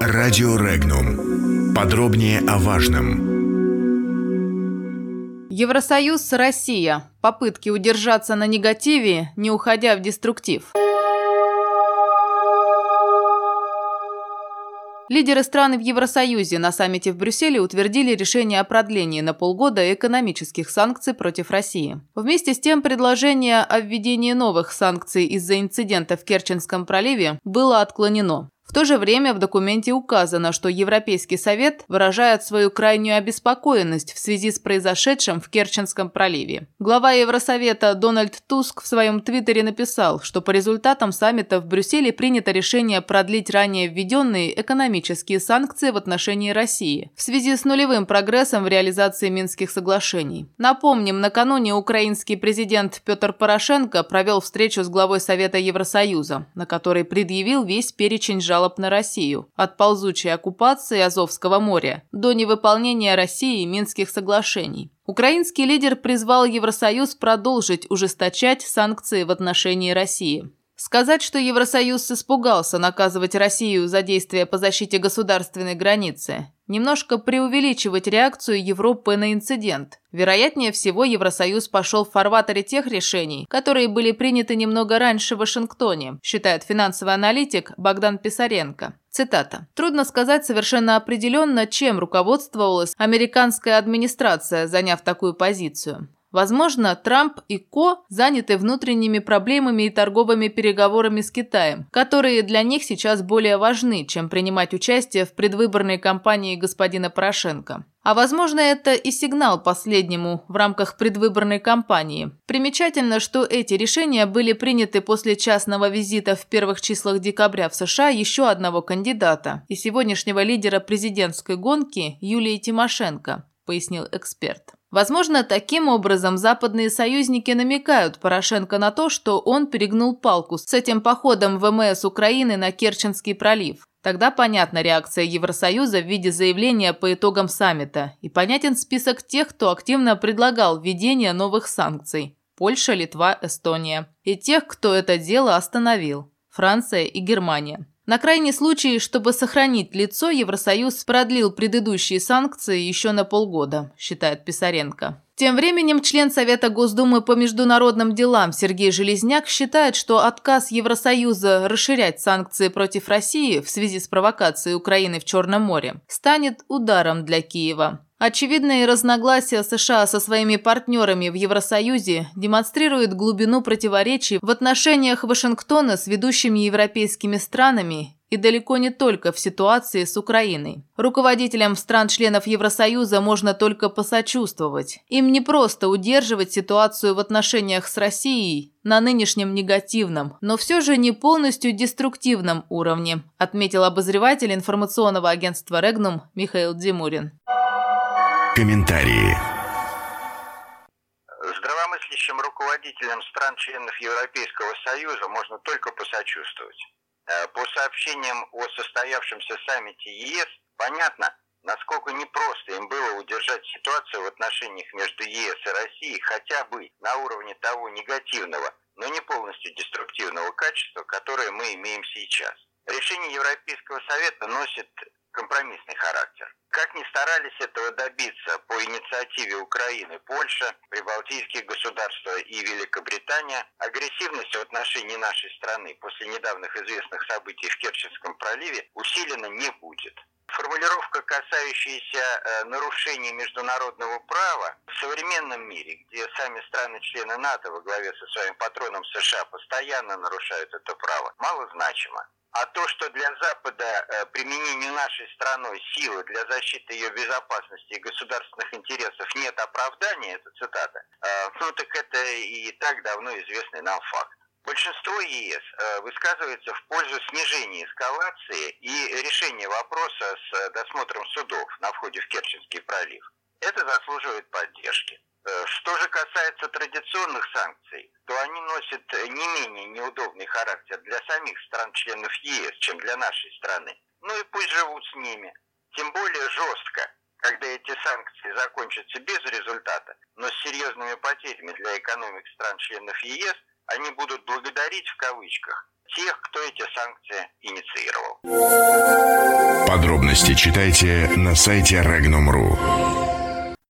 Радио Регнум. Подробнее о важном. Евросоюз, Россия. Попытки удержаться на негативе, не уходя в деструктив. Лидеры стран в Евросоюзе на саммите в Брюсселе утвердили решение о продлении на полгода экономических санкций против России. Вместе с тем, предложение о введении новых санкций из-за инцидента в Керченском проливе было отклонено. В то же время в документе указано, что Европейский совет выражает свою крайнюю обеспокоенность в связи с произошедшим в Керченском проливе. Глава Евросовета Дональд Туск в своем твиттере написал, что по результатам саммита в Брюсселе принято решение продлить ранее введенные экономические санкции в отношении России в связи с нулевым прогрессом в реализации Минских соглашений. Напомним, накануне украинский президент Петр Порошенко провел встречу с главой Совета Евросоюза, на которой предъявил весь перечень жалоб жалоб на Россию, от ползучей оккупации Азовского моря до невыполнения России Минских соглашений. Украинский лидер призвал Евросоюз продолжить ужесточать санкции в отношении России. Сказать, что Евросоюз испугался наказывать Россию за действия по защите государственной границы, немножко преувеличивать реакцию Европы на инцидент. Вероятнее всего, Евросоюз пошел в фарватере тех решений, которые были приняты немного раньше в Вашингтоне, считает финансовый аналитик Богдан Писаренко. Цитата. «Трудно сказать совершенно определенно, чем руководствовалась американская администрация, заняв такую позицию. Возможно, Трамп и Ко заняты внутренними проблемами и торговыми переговорами с Китаем, которые для них сейчас более важны, чем принимать участие в предвыборной кампании господина Порошенко. А возможно, это и сигнал последнему в рамках предвыборной кампании. Примечательно, что эти решения были приняты после частного визита в первых числах декабря в США еще одного кандидата и сегодняшнего лидера президентской гонки Юлии Тимошенко, пояснил эксперт. Возможно, таким образом западные союзники намекают Порошенко на то, что он перегнул палку с этим походом ВМС Украины на Керченский пролив. Тогда понятна реакция Евросоюза в виде заявления по итогам саммита и понятен список тех, кто активно предлагал введение новых санкций – Польша, Литва, Эстония. И тех, кто это дело остановил – Франция и Германия. На крайний случай, чтобы сохранить лицо, Евросоюз продлил предыдущие санкции еще на полгода, считает Писаренко. Тем временем член Совета Госдумы по международным делам Сергей Железняк считает, что отказ Евросоюза расширять санкции против России в связи с провокацией Украины в Черном море станет ударом для Киева. Очевидные разногласия США со своими партнерами в Евросоюзе демонстрируют глубину противоречий в отношениях Вашингтона с ведущими европейскими странами и далеко не только в ситуации с Украиной. Руководителям стран-членов Евросоюза можно только посочувствовать. Им не просто удерживать ситуацию в отношениях с Россией на нынешнем негативном, но все же не полностью деструктивном уровне, отметил обозреватель информационного агентства «Регнум» Михаил Димурин. Комментарии. Здравомыслящим руководителям стран-членов Европейского Союза можно только посочувствовать. Э, по сообщениям о состоявшемся саммите ЕС, понятно, насколько непросто им было удержать ситуацию в отношениях между ЕС и Россией хотя бы на уровне того негативного, но не полностью деструктивного качества, которое мы имеем сейчас. Решение Европейского Совета носит компромиссный характер. Как ни старались этого добиться по инициативе Украины, Польша, прибалтийские государства и Великобритания, агрессивность в отношении нашей страны после недавних известных событий в Керченском проливе усилена не будет. Формулировка, касающаяся э, нарушений международного права в современном мире, где сами страны-члены НАТО во главе со своим патроном США постоянно нарушают это право, малозначима. А то, что для Запада э, применение нашей страной силы для защиты ее безопасности и государственных интересов нет оправдания, это цитата, э, ну так это и так давно известный нам факт. Большинство ЕС э, высказывается в пользу снижения эскалации и решения вопроса с досмотром судов на входе в Керченский пролив. Это заслуживает поддержки. Э, что же касается традиционных санкций, то они носят не менее неудобный характер для самих стран-членов ЕС, чем для нашей страны. Ну и пусть живут с ними. Тем более жестко, когда эти санкции закончатся без результата, но с серьезными потерями для экономик стран-членов ЕС, они будут благодарить в кавычках тех, кто эти санкции инициировал. Подробности читайте на сайте Regnum.ru.